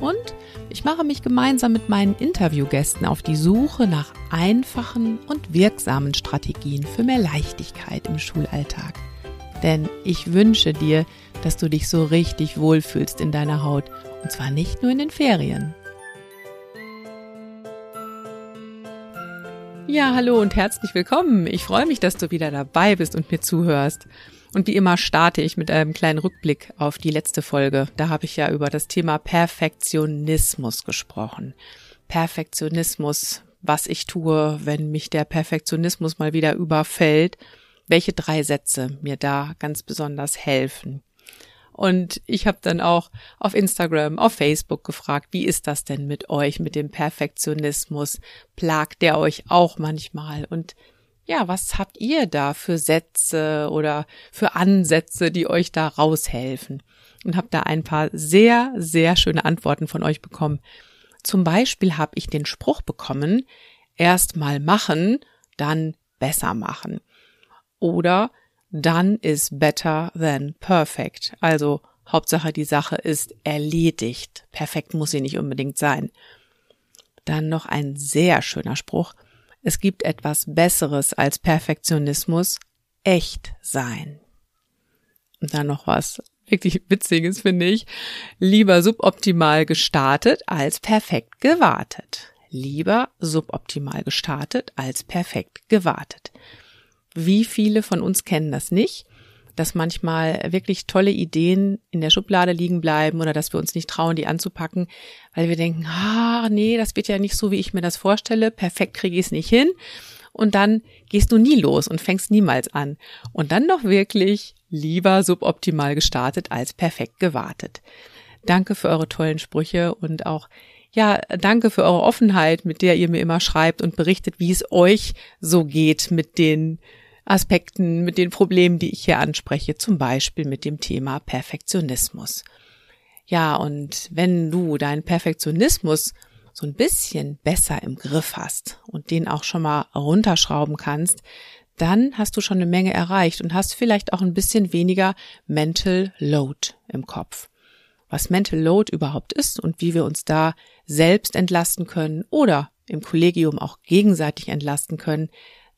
Und ich mache mich gemeinsam mit meinen Interviewgästen auf die Suche nach einfachen und wirksamen Strategien für mehr Leichtigkeit im Schulalltag. Denn ich wünsche dir, dass du dich so richtig wohlfühlst in deiner Haut. Und zwar nicht nur in den Ferien. Ja, hallo und herzlich willkommen. Ich freue mich, dass du wieder dabei bist und mir zuhörst. Und wie immer starte ich mit einem kleinen Rückblick auf die letzte Folge. Da habe ich ja über das Thema Perfektionismus gesprochen. Perfektionismus, was ich tue, wenn mich der Perfektionismus mal wieder überfällt, welche drei Sätze mir da ganz besonders helfen. Und ich habe dann auch auf Instagram, auf Facebook gefragt, wie ist das denn mit euch, mit dem Perfektionismus? Plagt der euch auch manchmal? Und ja, was habt ihr da für Sätze oder für Ansätze, die euch da raushelfen? Und habe da ein paar sehr, sehr schöne Antworten von euch bekommen. Zum Beispiel habe ich den Spruch bekommen, erst mal machen, dann besser machen. Oder done is better than perfect. Also Hauptsache die Sache ist erledigt. Perfekt muss sie nicht unbedingt sein. Dann noch ein sehr schöner Spruch. Es gibt etwas Besseres als Perfektionismus. Echt sein. Und dann noch was wirklich Witziges, finde ich. Lieber suboptimal gestartet als perfekt gewartet. Lieber suboptimal gestartet als perfekt gewartet. Wie viele von uns kennen das nicht? Dass manchmal wirklich tolle Ideen in der Schublade liegen bleiben oder dass wir uns nicht trauen, die anzupacken, weil wir denken, ah, nee, das wird ja nicht so, wie ich mir das vorstelle. Perfekt kriege ich es nicht hin. Und dann gehst du nie los und fängst niemals an. Und dann doch wirklich lieber suboptimal gestartet als perfekt gewartet. Danke für eure tollen Sprüche und auch ja, danke für eure Offenheit, mit der ihr mir immer schreibt und berichtet, wie es euch so geht mit den Aspekten, mit den Problemen, die ich hier anspreche, zum Beispiel mit dem Thema Perfektionismus. Ja, und wenn du deinen Perfektionismus so ein bisschen besser im Griff hast und den auch schon mal runterschrauben kannst, dann hast du schon eine Menge erreicht und hast vielleicht auch ein bisschen weniger Mental Load im Kopf. Was Mental Load überhaupt ist und wie wir uns da selbst entlasten können oder im Kollegium auch gegenseitig entlasten können,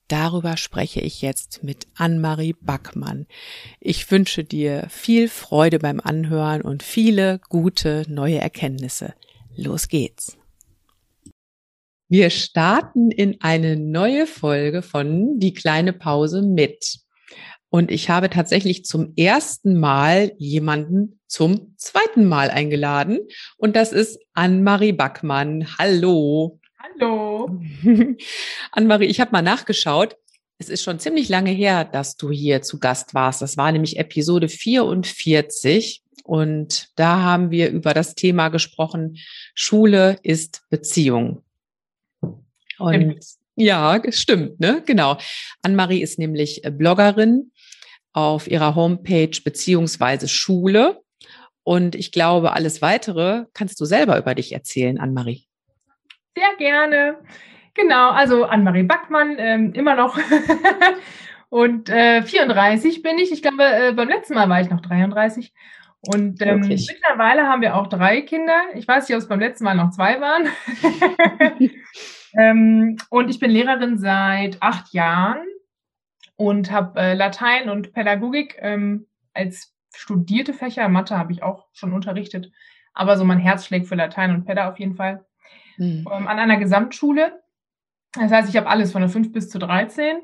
Darüber spreche ich jetzt mit Anne-Marie Backmann. Ich wünsche dir viel Freude beim Anhören und viele gute neue Erkenntnisse. Los geht's. Wir starten in eine neue Folge von Die kleine Pause mit. Und ich habe tatsächlich zum ersten Mal jemanden zum zweiten Mal eingeladen. Und das ist Anne-Marie Backmann. Hallo. Hallo. Annemarie, ich habe mal nachgeschaut. Es ist schon ziemlich lange her, dass du hier zu Gast warst. Das war nämlich Episode 44. Und da haben wir über das Thema gesprochen, Schule ist Beziehung. Und ja, stimmt, ne? Genau. Annemarie ist nämlich Bloggerin auf ihrer Homepage beziehungsweise Schule. Und ich glaube, alles weitere kannst du selber über dich erzählen, Annemarie. Sehr gerne. Genau, also Anne-Marie Backmann, ähm, immer noch. und äh, 34 bin ich. Ich glaube, äh, beim letzten Mal war ich noch 33. Und ähm, mittlerweile haben wir auch drei Kinder. Ich weiß nicht, ob es beim letzten Mal noch zwei waren. ähm, und ich bin Lehrerin seit acht Jahren und habe äh, Latein und Pädagogik ähm, als studierte Fächer. Mathe habe ich auch schon unterrichtet. Aber so mein Herz schlägt für Latein und Päda auf jeden Fall mhm. ähm, an einer Gesamtschule. Das heißt, ich habe alles von der 5 bis zu 13.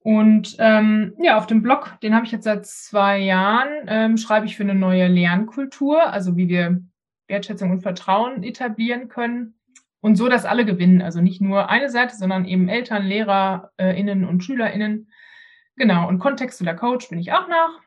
Und ähm, ja, auf dem Blog, den habe ich jetzt seit zwei Jahren, ähm, schreibe ich für eine neue Lernkultur, also wie wir Wertschätzung und Vertrauen etablieren können. Und so, dass alle gewinnen. Also nicht nur eine Seite, sondern eben Eltern, LehrerInnen und SchülerInnen. Genau. Und kontextueller Coach bin ich auch noch.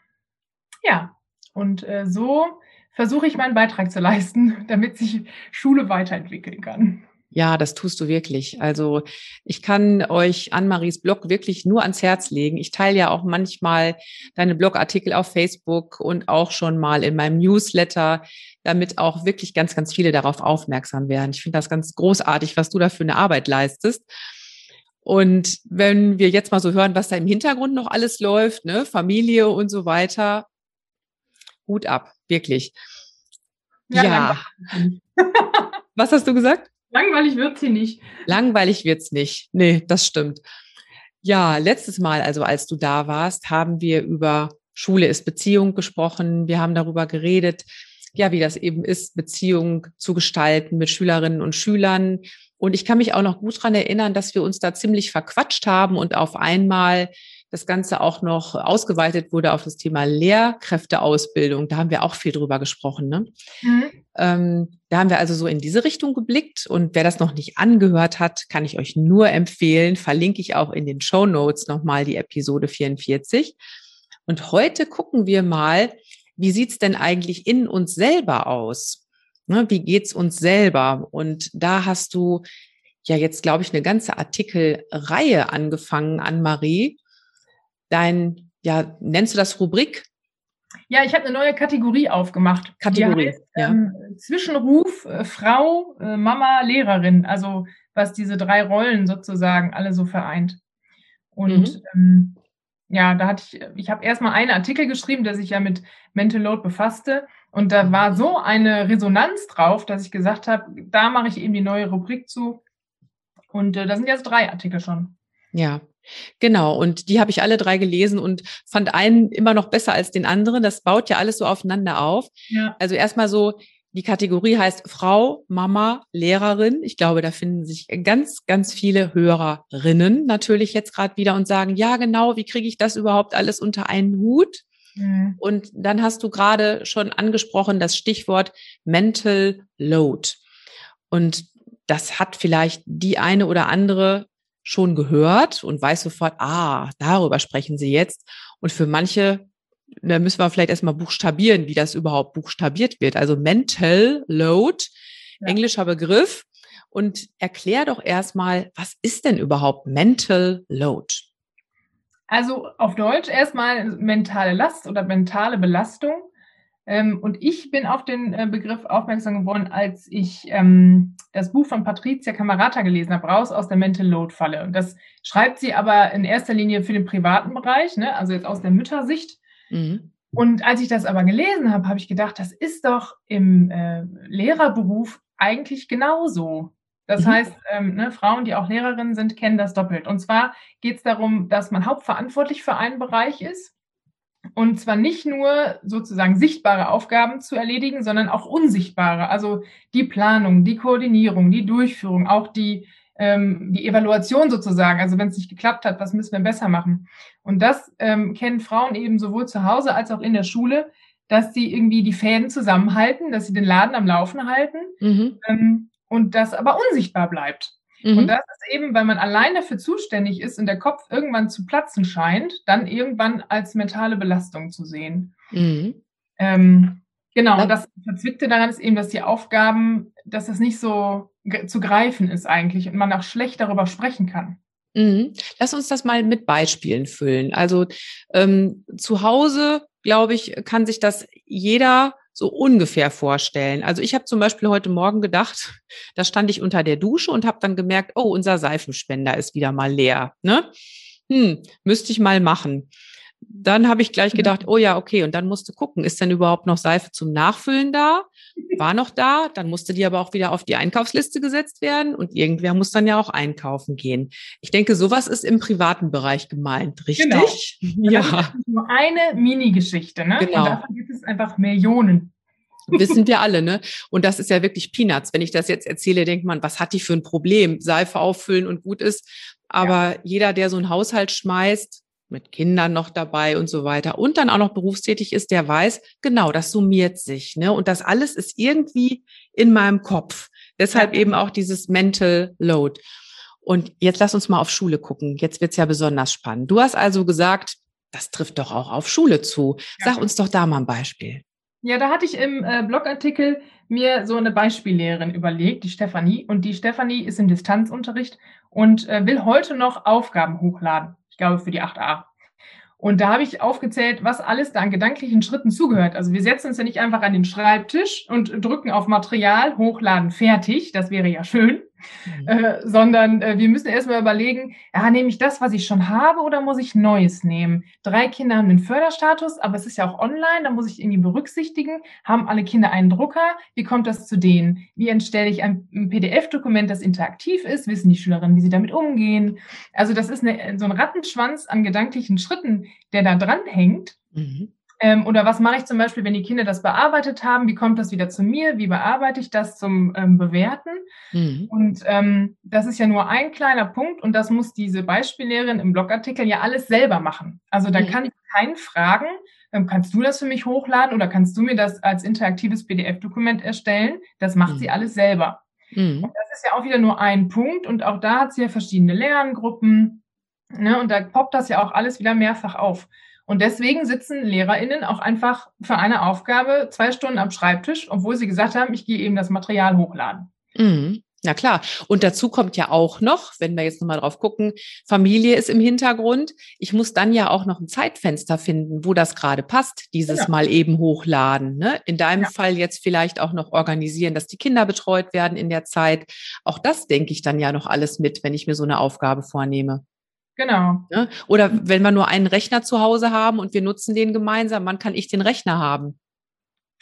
Ja. Und äh, so versuche ich meinen Beitrag zu leisten, damit sich Schule weiterentwickeln kann. Ja, das tust du wirklich. Also ich kann euch Anne-Maries Blog wirklich nur ans Herz legen. Ich teile ja auch manchmal deine Blogartikel auf Facebook und auch schon mal in meinem Newsletter, damit auch wirklich ganz, ganz viele darauf aufmerksam werden. Ich finde das ganz großartig, was du da für eine Arbeit leistest. Und wenn wir jetzt mal so hören, was da im Hintergrund noch alles läuft, ne, Familie und so weiter, Hut ab, wirklich. Ja. ja. was hast du gesagt? Langweilig wird sie nicht. Langweilig wird's nicht. Nee, das stimmt. Ja, letztes Mal, also als du da warst, haben wir über Schule ist Beziehung gesprochen. Wir haben darüber geredet, ja, wie das eben ist, Beziehung zu gestalten mit Schülerinnen und Schülern. Und ich kann mich auch noch gut dran erinnern, dass wir uns da ziemlich verquatscht haben und auf einmal das Ganze auch noch ausgeweitet wurde auf das Thema Lehrkräfteausbildung. Da haben wir auch viel drüber gesprochen. Ne? Mhm. Ähm, da haben wir also so in diese Richtung geblickt. Und wer das noch nicht angehört hat, kann ich euch nur empfehlen. Verlinke ich auch in den Show Notes nochmal die Episode 44. Und heute gucken wir mal, wie sieht's denn eigentlich in uns selber aus? Ne, wie geht's uns selber? Und da hast du ja jetzt, glaube ich, eine ganze Artikelreihe angefangen an Marie, dein, ja, nennst du das Rubrik? Ja, ich habe eine neue Kategorie aufgemacht. Kategorie, heißt, ja. Ähm, Zwischenruf äh, Frau, äh, Mama, Lehrerin. Also was diese drei Rollen sozusagen alle so vereint. Und mhm. ähm, ja, da hatte ich, ich habe erstmal einen Artikel geschrieben, der sich ja mit Mental Load befasste. Und da war so eine Resonanz drauf, dass ich gesagt habe, da mache ich eben die neue Rubrik zu. Und äh, da sind jetzt drei Artikel schon. Ja, Genau, und die habe ich alle drei gelesen und fand einen immer noch besser als den anderen. Das baut ja alles so aufeinander auf. Ja. Also erstmal so, die Kategorie heißt Frau, Mama, Lehrerin. Ich glaube, da finden sich ganz, ganz viele Hörerinnen natürlich jetzt gerade wieder und sagen, ja, genau, wie kriege ich das überhaupt alles unter einen Hut? Mhm. Und dann hast du gerade schon angesprochen das Stichwort Mental Load. Und das hat vielleicht die eine oder andere schon gehört und weiß sofort, ah, darüber sprechen sie jetzt. Und für manche, da müssen wir vielleicht erstmal buchstabieren, wie das überhaupt buchstabiert wird. Also Mental Load, ja. englischer Begriff. Und erklär doch erstmal, was ist denn überhaupt Mental Load? Also auf Deutsch erstmal mentale Last oder mentale Belastung. Ähm, und ich bin auf den äh, Begriff aufmerksam geworden, als ich ähm, das Buch von Patricia Camerata gelesen habe, raus aus der Mental Load Falle. Und das schreibt sie aber in erster Linie für den privaten Bereich, ne? also jetzt aus der Müttersicht. Mhm. Und als ich das aber gelesen habe, habe ich gedacht, das ist doch im äh, Lehrerberuf eigentlich genauso. Das mhm. heißt, ähm, ne, Frauen, die auch Lehrerinnen sind, kennen das doppelt. Und zwar geht es darum, dass man hauptverantwortlich für einen Bereich ist und zwar nicht nur sozusagen sichtbare Aufgaben zu erledigen, sondern auch unsichtbare. Also die Planung, die Koordinierung, die Durchführung, auch die, ähm, die Evaluation sozusagen. Also wenn es nicht geklappt hat, was müssen wir besser machen? Und das ähm, kennen Frauen eben sowohl zu Hause als auch in der Schule, dass sie irgendwie die Fäden zusammenhalten, dass sie den Laden am Laufen halten mhm. ähm, und das aber unsichtbar bleibt. Mhm. Und das ist eben, weil man allein dafür zuständig ist und der Kopf irgendwann zu platzen scheint, dann irgendwann als mentale Belastung zu sehen. Mhm. Ähm, genau, und das Verzwickte daran ist eben, dass die Aufgaben, dass das nicht so zu greifen ist eigentlich und man auch schlecht darüber sprechen kann. Mhm. Lass uns das mal mit Beispielen füllen. Also ähm, zu Hause, glaube ich, kann sich das jeder so ungefähr vorstellen. Also ich habe zum Beispiel heute Morgen gedacht, da stand ich unter der Dusche und habe dann gemerkt, oh, unser Seifenspender ist wieder mal leer. Ne? Hm, müsste ich mal machen. Dann habe ich gleich gedacht, oh ja, okay, und dann musste gucken, ist denn überhaupt noch Seife zum Nachfüllen da? War noch da, dann musste die aber auch wieder auf die Einkaufsliste gesetzt werden und irgendwer muss dann ja auch einkaufen gehen. Ich denke, sowas ist im privaten Bereich gemeint, richtig? Genau. Ja. Das ist nur eine Mini-Geschichte, ne? Genau. Und davon gibt es einfach Millionen. Wissen wir alle, ne? Und das ist ja wirklich Peanuts. Wenn ich das jetzt erzähle, denkt man, was hat die für ein Problem? Seife auffüllen und gut ist. Aber ja. jeder, der so einen Haushalt schmeißt, mit Kindern noch dabei und so weiter und dann auch noch berufstätig ist, der weiß, genau, das summiert sich, ne? Und das alles ist irgendwie in meinem Kopf. Deshalb eben auch dieses Mental Load. Und jetzt lass uns mal auf Schule gucken. Jetzt wird's ja besonders spannend. Du hast also gesagt, das trifft doch auch auf Schule zu. Sag uns doch da mal ein Beispiel. Ja, da hatte ich im äh, Blogartikel mir so eine Beispiellehrerin überlegt, die Stefanie. Und die Stefanie ist im Distanzunterricht und äh, will heute noch Aufgaben hochladen. Ich glaube für die 8a. Und da habe ich aufgezählt, was alles da an gedanklichen Schritten zugehört. Also wir setzen uns ja nicht einfach an den Schreibtisch und drücken auf Material, hochladen, fertig. Das wäre ja schön. Mhm. Äh, sondern äh, wir müssen erstmal überlegen, ja, nehme ich das, was ich schon habe oder muss ich Neues nehmen? Drei Kinder haben den Förderstatus, aber es ist ja auch online, da muss ich irgendwie berücksichtigen, haben alle Kinder einen Drucker? Wie kommt das zu denen? Wie entstelle ich ein, ein PDF-Dokument, das interaktiv ist? Wissen die Schülerinnen, wie sie damit umgehen? Also das ist eine, so ein Rattenschwanz an gedanklichen Schritten, der da dran hängt. Mhm. Ähm, oder was mache ich zum Beispiel, wenn die Kinder das bearbeitet haben? Wie kommt das wieder zu mir? Wie bearbeite ich das zum ähm, Bewerten? Mhm. Und ähm, das ist ja nur ein kleiner Punkt und das muss diese Beispiellehrerin im Blogartikel ja alles selber machen. Also da mhm. kann ich keinen fragen, ähm, kannst du das für mich hochladen oder kannst du mir das als interaktives PDF-Dokument erstellen? Das macht mhm. sie alles selber. Mhm. Und das ist ja auch wieder nur ein Punkt und auch da hat sie ja verschiedene Lerngruppen. Ne? Und da poppt das ja auch alles wieder mehrfach auf. Und deswegen sitzen LehrerInnen auch einfach für eine Aufgabe zwei Stunden am Schreibtisch, obwohl sie gesagt haben, ich gehe eben das Material hochladen. Mhm. Ja klar. Und dazu kommt ja auch noch, wenn wir jetzt nochmal drauf gucken, Familie ist im Hintergrund. Ich muss dann ja auch noch ein Zeitfenster finden, wo das gerade passt, dieses genau. Mal eben hochladen. Ne? In deinem ja. Fall jetzt vielleicht auch noch organisieren, dass die Kinder betreut werden in der Zeit. Auch das denke ich dann ja noch alles mit, wenn ich mir so eine Aufgabe vornehme. Genau. Ne? Oder wenn wir nur einen Rechner zu Hause haben und wir nutzen den gemeinsam, wann kann ich den Rechner haben?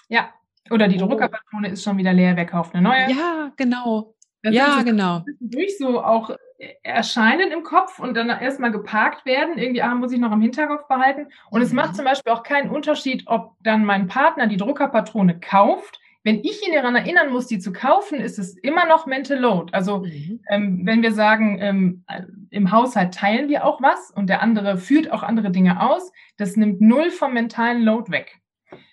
Ja. Oder die oh. Druckerpatrone ist schon wieder leer, wer kauft eine neue? Ja, genau. Das ja, genau. Durch so auch erscheinen im Kopf und dann erstmal geparkt werden. Irgendwie ah, muss ich noch im Hinterkopf behalten. Und es macht mhm. zum Beispiel auch keinen Unterschied, ob dann mein Partner die Druckerpatrone kauft wenn ich ihn daran erinnern muss, die zu kaufen, ist es immer noch Mental Load. Also mhm. ähm, wenn wir sagen, ähm, im Haushalt teilen wir auch was und der andere führt auch andere Dinge aus, das nimmt null vom mentalen Load weg.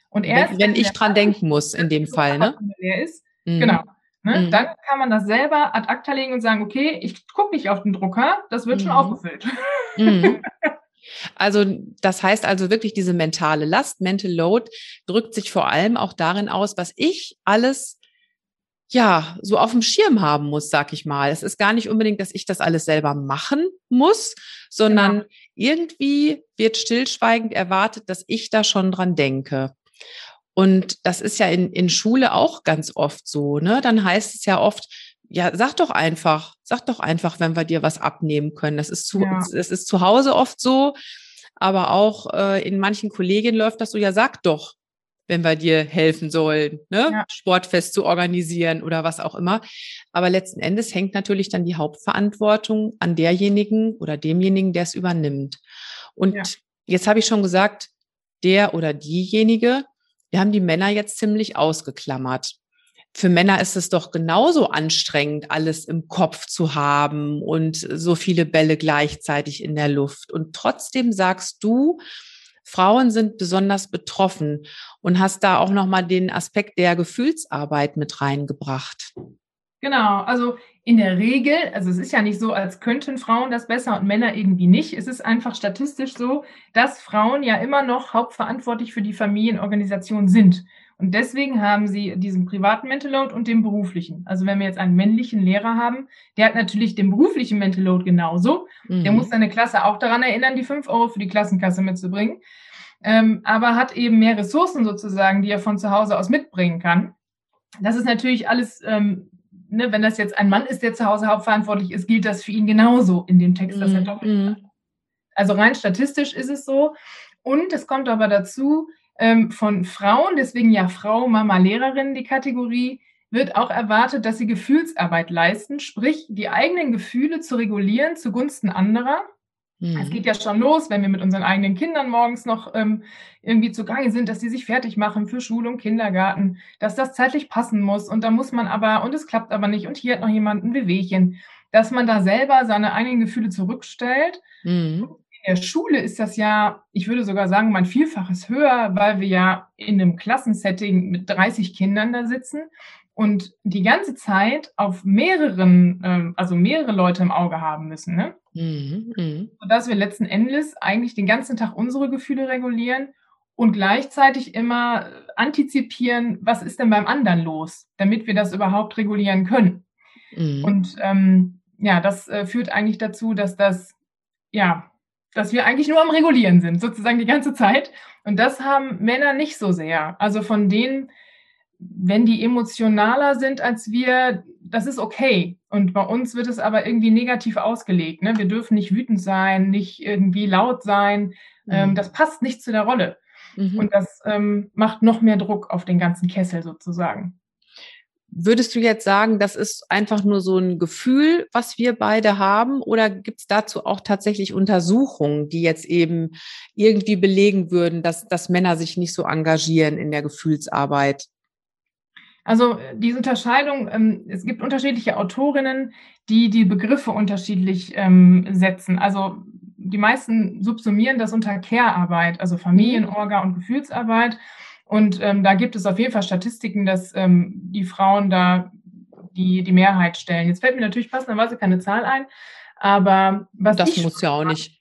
Und erst, wenn, wenn ich dran denken muss, in dem Fall, ne? Ist, mhm. Genau. Ne? Mhm. Dann kann man das selber ad acta legen und sagen, okay, ich gucke nicht auf den Drucker, das wird schon mhm. aufgefüllt. Also das heißt also wirklich diese mentale Last, Mental Load drückt sich vor allem auch darin aus, was ich alles ja, so auf dem Schirm haben muss, sag ich mal. Es ist gar nicht unbedingt, dass ich das alles selber machen muss, sondern genau. irgendwie wird stillschweigend erwartet, dass ich da schon dran denke. Und das ist ja in, in Schule auch ganz oft so, ne? Dann heißt es ja oft, ja, sag doch einfach, sag doch einfach, wenn wir dir was abnehmen können. Das ist zu, ja. das ist zu Hause oft so, aber auch äh, in manchen Kollegien läuft das so, ja, sag doch, wenn wir dir helfen sollen, ne? Ja. Sportfest zu organisieren oder was auch immer. Aber letzten Endes hängt natürlich dann die Hauptverantwortung an derjenigen oder demjenigen, der es übernimmt. Und ja. jetzt habe ich schon gesagt, der oder diejenige, wir haben die Männer jetzt ziemlich ausgeklammert für Männer ist es doch genauso anstrengend, alles im Kopf zu haben und so viele Bälle gleichzeitig in der Luft. Und trotzdem sagst du, Frauen sind besonders betroffen und hast da auch nochmal den Aspekt der Gefühlsarbeit mit reingebracht. Genau, also in der Regel, also es ist ja nicht so, als könnten Frauen das besser und Männer irgendwie nicht. Es ist einfach statistisch so, dass Frauen ja immer noch hauptverantwortlich für die Familienorganisation sind. Und deswegen haben sie diesen privaten Mental Load und den beruflichen. Also wenn wir jetzt einen männlichen Lehrer haben, der hat natürlich den beruflichen Mental Load genauso. Mhm. Der muss seine Klasse auch daran erinnern, die fünf Euro für die Klassenkasse mitzubringen. Ähm, aber hat eben mehr Ressourcen sozusagen, die er von zu Hause aus mitbringen kann. Das ist natürlich alles, ähm, ne, wenn das jetzt ein Mann ist, der zu Hause hauptverantwortlich ist, gilt das für ihn genauso in dem Text, dass er mhm. doppelt mhm. Also rein statistisch ist es so. Und es kommt aber dazu, ähm, von Frauen, deswegen ja Frau, Mama, Lehrerin die Kategorie, wird auch erwartet, dass sie Gefühlsarbeit leisten, sprich die eigenen Gefühle zu regulieren zugunsten anderer. Es geht ja schon los, wenn wir mit unseren eigenen Kindern morgens noch ähm, irgendwie zugange sind, dass sie sich fertig machen für Schule und Kindergarten, dass das zeitlich passen muss. Und da muss man aber, und es klappt aber nicht und hier hat noch jemand ein Wehwehchen, dass man da selber seine eigenen Gefühle zurückstellt. Mhm in der Schule ist das ja, ich würde sogar sagen, mein Vielfaches höher, weil wir ja in einem Klassensetting mit 30 Kindern da sitzen und die ganze Zeit auf mehreren, ähm, also mehrere Leute im Auge haben müssen, ne? Mhm, mh. Sodass wir letzten Endes eigentlich den ganzen Tag unsere Gefühle regulieren und gleichzeitig immer antizipieren, was ist denn beim anderen los, damit wir das überhaupt regulieren können. Mhm. Und ähm, ja, das äh, führt eigentlich dazu, dass das, ja, dass wir eigentlich nur am Regulieren sind, sozusagen die ganze Zeit. Und das haben Männer nicht so sehr. Also von denen, wenn die emotionaler sind als wir, das ist okay. Und bei uns wird es aber irgendwie negativ ausgelegt. Ne? Wir dürfen nicht wütend sein, nicht irgendwie laut sein. Ähm, mhm. das passt nicht zu der Rolle. Mhm. Und das ähm, macht noch mehr Druck auf den ganzen Kessel sozusagen. Würdest du jetzt sagen, das ist einfach nur so ein Gefühl, was wir beide haben? Oder gibt es dazu auch tatsächlich Untersuchungen, die jetzt eben irgendwie belegen würden, dass, dass Männer sich nicht so engagieren in der Gefühlsarbeit? Also diese Unterscheidung, ähm, es gibt unterschiedliche Autorinnen, die die Begriffe unterschiedlich ähm, setzen. Also die meisten subsumieren das unter Care-Arbeit, also Familienorga und Gefühlsarbeit. Und ähm, da gibt es auf jeden Fall Statistiken, dass ähm, die Frauen da die, die Mehrheit stellen. Jetzt fällt mir natürlich passenderweise keine Zahl ein, aber was das muss ja auch nicht.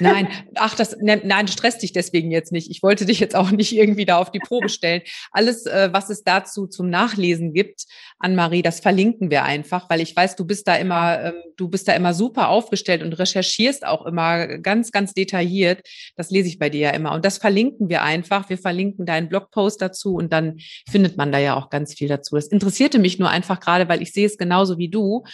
Nein, ach, das, ne, nein, stresst dich deswegen jetzt nicht. Ich wollte dich jetzt auch nicht irgendwie da auf die Probe stellen. Alles, äh, was es dazu zum Nachlesen gibt, Anne-Marie, das verlinken wir einfach, weil ich weiß, du bist da immer, ähm, du bist da immer super aufgestellt und recherchierst auch immer ganz, ganz detailliert. Das lese ich bei dir ja immer. Und das verlinken wir einfach. Wir verlinken deinen Blogpost dazu und dann findet man da ja auch ganz viel dazu. Das interessierte mich nur einfach gerade, weil ich sehe es genauso wie du.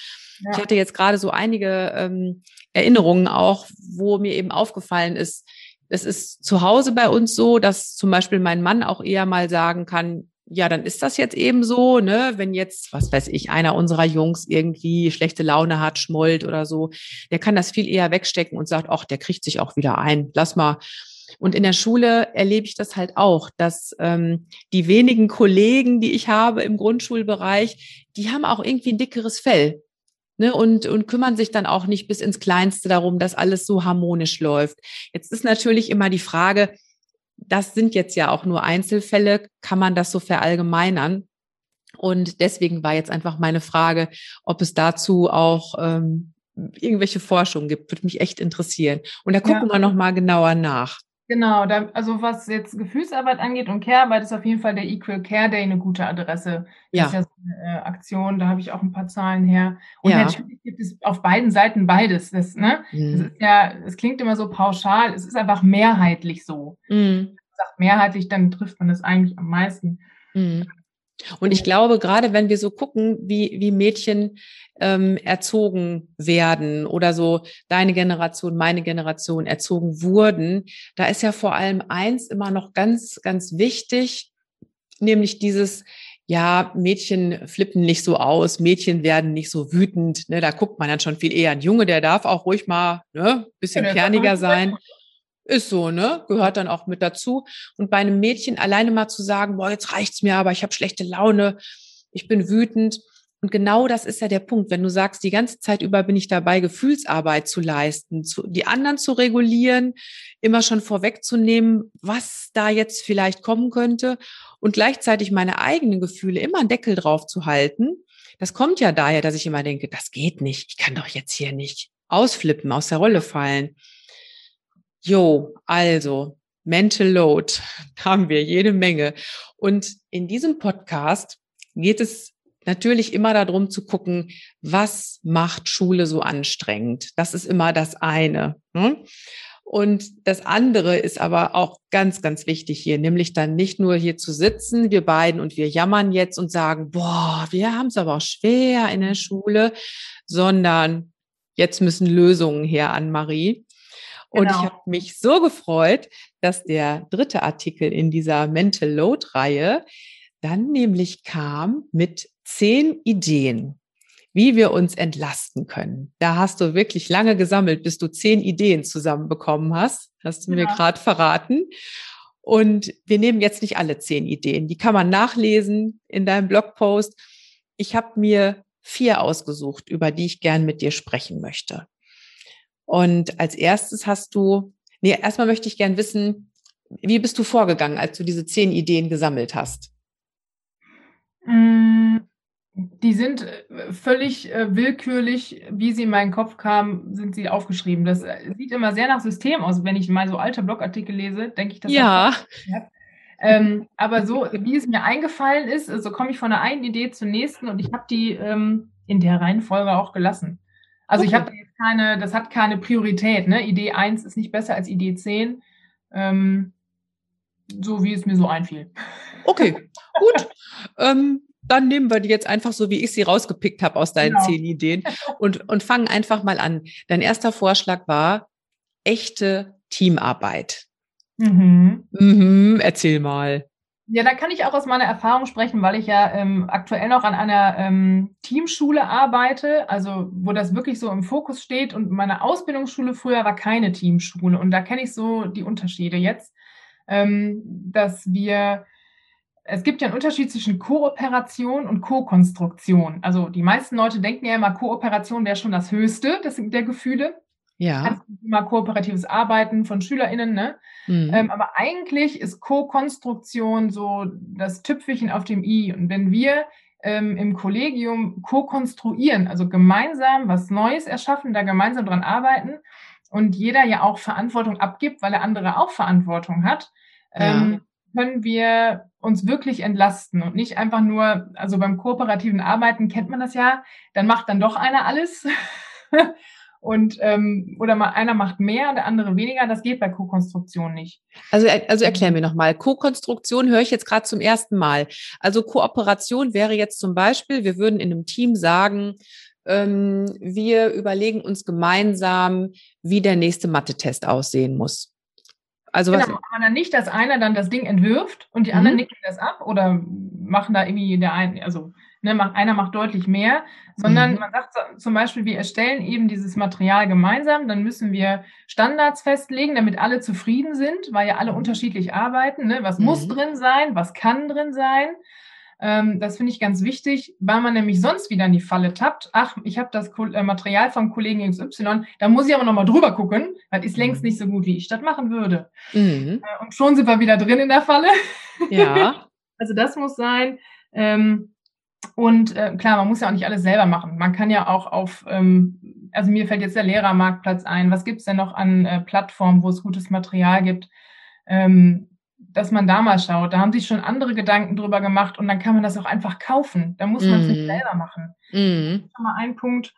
Ja. Ich hatte jetzt gerade so einige ähm, Erinnerungen auch, wo mir eben aufgefallen ist, es ist zu Hause bei uns so, dass zum Beispiel mein Mann auch eher mal sagen kann, ja, dann ist das jetzt eben so, ne? Wenn jetzt, was weiß ich, einer unserer Jungs irgendwie schlechte Laune hat, schmollt oder so, der kann das viel eher wegstecken und sagt, ach, der kriegt sich auch wieder ein. Lass mal. Und in der Schule erlebe ich das halt auch, dass ähm, die wenigen Kollegen, die ich habe im Grundschulbereich, die haben auch irgendwie ein dickeres Fell ne, und, und kümmern sich dann auch nicht bis ins Kleinste darum, dass alles so harmonisch läuft. Jetzt ist natürlich immer die Frage, das sind jetzt ja auch nur Einzelfälle, kann man das so verallgemeinern? Und deswegen war jetzt einfach meine Frage, ob es dazu auch ähm, irgendwelche Forschung gibt, würde mich echt interessieren. Und da gucken ja. wir nochmal genauer nach. Genau, da, also was jetzt Gefühlsarbeit angeht und Care-Arbeit ist auf jeden Fall der Equal Care Day eine gute Adresse. Das ja. ist ja so eine äh, Aktion, da habe ich auch ein paar Zahlen her. Und ja. natürlich gibt es auf beiden Seiten beides. Das, ne? Mhm. das ist ja, es klingt immer so pauschal, es ist einfach mehrheitlich so. Mhm. Wenn man sagt mehrheitlich, dann trifft man das eigentlich am meisten. Mhm. Und ich glaube, gerade wenn wir so gucken, wie, wie Mädchen ähm, erzogen werden oder so deine Generation, meine Generation erzogen wurden, da ist ja vor allem eins immer noch ganz, ganz wichtig, nämlich dieses, ja, Mädchen flippen nicht so aus, Mädchen werden nicht so wütend. Ne, da guckt man dann schon viel eher. Ein Junge, der darf auch ruhig mal ne, bisschen ja, kerniger sein. Ist so, ne? Gehört dann auch mit dazu. Und bei einem Mädchen alleine mal zu sagen, boah, jetzt reicht's mir, aber ich habe schlechte Laune, ich bin wütend. Und genau das ist ja der Punkt, wenn du sagst, die ganze Zeit über bin ich dabei, Gefühlsarbeit zu leisten, zu, die anderen zu regulieren, immer schon vorwegzunehmen, was da jetzt vielleicht kommen könnte und gleichzeitig meine eigenen Gefühle immer einen Deckel drauf zu halten. Das kommt ja daher, dass ich immer denke, das geht nicht, ich kann doch jetzt hier nicht ausflippen, aus der Rolle fallen. Jo, also Mental Load haben wir jede Menge. Und in diesem Podcast geht es natürlich immer darum zu gucken, was macht Schule so anstrengend. Das ist immer das eine. Ne? Und das andere ist aber auch ganz, ganz wichtig hier, nämlich dann nicht nur hier zu sitzen, wir beiden und wir jammern jetzt und sagen, boah, wir haben es aber auch schwer in der Schule, sondern jetzt müssen Lösungen her an Marie. Und genau. ich habe mich so gefreut, dass der dritte Artikel in dieser Mental Load-Reihe dann nämlich kam mit zehn Ideen, wie wir uns entlasten können. Da hast du wirklich lange gesammelt, bis du zehn Ideen zusammenbekommen hast. Hast du ja. mir gerade verraten. Und wir nehmen jetzt nicht alle zehn Ideen. Die kann man nachlesen in deinem Blogpost. Ich habe mir vier ausgesucht, über die ich gern mit dir sprechen möchte. Und als erstes hast du, nee, erstmal möchte ich gern wissen, wie bist du vorgegangen, als du diese zehn Ideen gesammelt hast? Mm, Die sind äh, völlig äh, willkürlich, wie sie in meinen Kopf kamen, sind sie aufgeschrieben. Das äh, sieht immer sehr nach System aus. Wenn ich mal so alte Blogartikel lese, denke ich, dass ja. das ähm, aber so, wie es mir eingefallen ist, so komme ich von der einen Idee zur nächsten und ich habe die ähm, in der Reihenfolge auch gelassen. Also okay. ich habe jetzt keine, das hat keine Priorität. Ne? Idee 1 ist nicht besser als Idee 10. Ähm, so wie es mir so einfiel. Okay, gut. ähm, dann nehmen wir die jetzt einfach so, wie ich sie rausgepickt habe aus deinen genau. zehn Ideen und, und fangen einfach mal an. Dein erster Vorschlag war echte Teamarbeit. Mhm. Mhm, erzähl mal. Ja, da kann ich auch aus meiner Erfahrung sprechen, weil ich ja ähm, aktuell noch an einer ähm, Teamschule arbeite, also wo das wirklich so im Fokus steht. Und meine Ausbildungsschule früher war keine Teamschule. Und da kenne ich so die Unterschiede jetzt, ähm, dass wir es gibt ja einen Unterschied zwischen Kooperation und Co-Konstruktion. Also die meisten Leute denken ja immer, Kooperation wäre schon das Höchste des, der Gefühle. Ja. Immer kooperatives Arbeiten von SchülerInnen, ne? Mhm. Ähm, aber eigentlich ist Co-Konstruktion so das Tüpfelchen auf dem i. Und wenn wir ähm, im Kollegium co-konstruieren, also gemeinsam was Neues erschaffen, da gemeinsam dran arbeiten und jeder ja auch Verantwortung abgibt, weil der andere auch Verantwortung hat, ähm, ja können wir uns wirklich entlasten und nicht einfach nur, also beim kooperativen Arbeiten kennt man das ja, dann macht dann doch einer alles und ähm, oder mal einer macht mehr, der andere weniger. Das geht bei Co-Konstruktion nicht. Also also erklär mir nochmal. Co-Konstruktion höre ich jetzt gerade zum ersten Mal. Also Kooperation wäre jetzt zum Beispiel, wir würden in einem Team sagen, ähm, wir überlegen uns gemeinsam, wie der nächste Mathe-Test aussehen muss. Also genau, was? aber dann nicht, dass einer dann das Ding entwirft und die anderen mhm. nicken das ab oder machen da irgendwie der eine, also ne, macht, einer macht deutlich mehr, sondern mhm. man sagt zum Beispiel, wir erstellen eben dieses Material gemeinsam, dann müssen wir Standards festlegen, damit alle zufrieden sind, weil ja alle unterschiedlich arbeiten. Ne? Was mhm. muss drin sein, was kann drin sein? Ähm, das finde ich ganz wichtig, weil man nämlich sonst wieder in die Falle tappt. Ach, ich habe das äh, Material vom Kollegen XY, da muss ich aber nochmal drüber gucken, weil ist längst mhm. nicht so gut, wie ich das machen würde. Mhm. Äh, und schon sind wir wieder drin in der Falle. Ja. also das muss sein. Ähm, und äh, klar, man muss ja auch nicht alles selber machen. Man kann ja auch auf, ähm, also mir fällt jetzt der Lehrermarktplatz ein. Was gibt es denn noch an äh, Plattformen, wo es gutes Material gibt? Ähm, dass man da mal schaut. Da haben sich schon andere Gedanken drüber gemacht und dann kann man das auch einfach kaufen. Da muss man es mm. nicht mhm. selber machen. Mm. Das ist schon mal ein Punkt.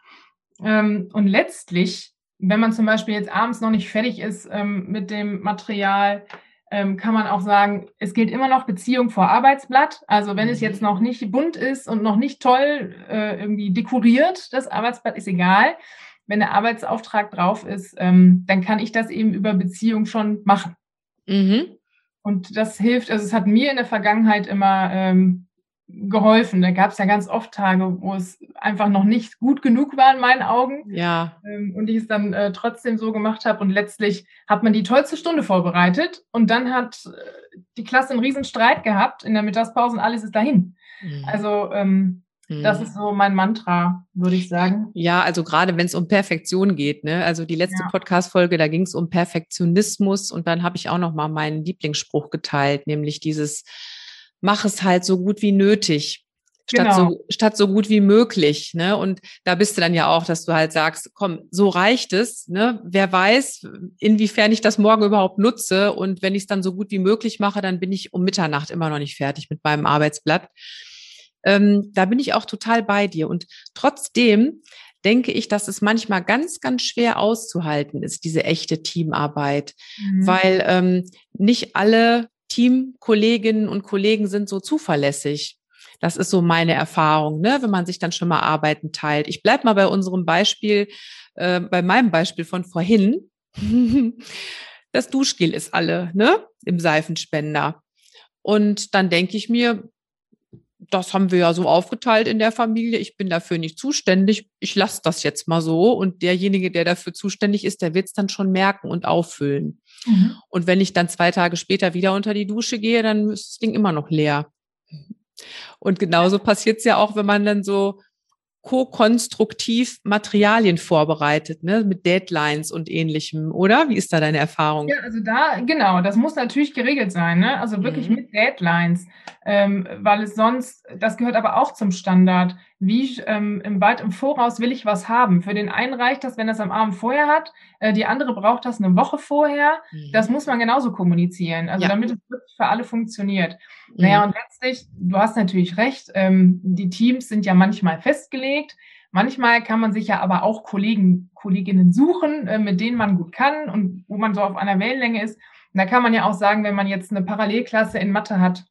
Ähm, und letztlich, wenn man zum Beispiel jetzt abends noch nicht fertig ist ähm, mit dem Material, ähm, kann man auch sagen, es gilt immer noch Beziehung vor Arbeitsblatt. Also wenn es mhm. jetzt noch nicht bunt ist und noch nicht toll äh, irgendwie dekoriert, das Arbeitsblatt ist egal. Wenn der Arbeitsauftrag drauf ist, ähm, dann kann ich das eben über Beziehung schon machen. Mhm. Und das hilft, also es hat mir in der Vergangenheit immer ähm, geholfen. Da gab es ja ganz oft Tage, wo es einfach noch nicht gut genug war in meinen Augen. Ja. Ähm, und ich es dann äh, trotzdem so gemacht habe. Und letztlich hat man die tollste Stunde vorbereitet und dann hat äh, die Klasse einen riesen Streit gehabt in der Mittagspause und alles ist dahin. Mhm. Also ähm, das mhm. ist so mein Mantra, würde ich sagen. Ja, also gerade wenn es um Perfektion geht, ne? Also die letzte ja. Podcast-Folge, da ging es um Perfektionismus und dann habe ich auch noch mal meinen Lieblingsspruch geteilt, nämlich dieses Mach es halt so gut wie nötig. Statt, genau. so, statt so gut wie möglich. Ne? Und da bist du dann ja auch, dass du halt sagst, komm, so reicht es. Ne? Wer weiß, inwiefern ich das morgen überhaupt nutze. Und wenn ich es dann so gut wie möglich mache, dann bin ich um Mitternacht immer noch nicht fertig mit meinem Arbeitsblatt. Ähm, da bin ich auch total bei dir. Und trotzdem denke ich, dass es manchmal ganz, ganz schwer auszuhalten ist, diese echte Teamarbeit, mhm. weil ähm, nicht alle Teamkolleginnen und Kollegen sind so zuverlässig. Das ist so meine Erfahrung, ne? wenn man sich dann schon mal Arbeiten teilt. Ich bleib mal bei unserem Beispiel, äh, bei meinem Beispiel von vorhin. Das Duschgel ist alle ne? im Seifenspender. Und dann denke ich mir, das haben wir ja so aufgeteilt in der Familie. Ich bin dafür nicht zuständig. Ich lasse das jetzt mal so. Und derjenige, der dafür zuständig ist, der wird es dann schon merken und auffüllen. Mhm. Und wenn ich dann zwei Tage später wieder unter die Dusche gehe, dann ist das Ding immer noch leer. Und genauso passiert es ja auch, wenn man dann so co-konstruktiv Materialien vorbereitet, ne, mit Deadlines und ähnlichem, oder? Wie ist da deine Erfahrung? Ja, also da, genau, das muss natürlich geregelt sein, ne? Also wirklich mhm. mit Deadlines, ähm, weil es sonst, das gehört aber auch zum Standard. Wie ähm, im weit im Voraus will ich was haben? Für den einen reicht das, wenn das am Abend vorher hat, äh, die andere braucht das eine Woche vorher. Mhm. Das muss man genauso kommunizieren, also ja. damit es wirklich für alle funktioniert. Mhm. Naja, und letztlich, du hast natürlich recht, ähm, die Teams sind ja manchmal festgelegt. Manchmal kann man sich ja aber auch Kollegen, Kolleginnen suchen, äh, mit denen man gut kann und wo man so auf einer Wellenlänge ist. Und da kann man ja auch sagen, wenn man jetzt eine Parallelklasse in Mathe hat,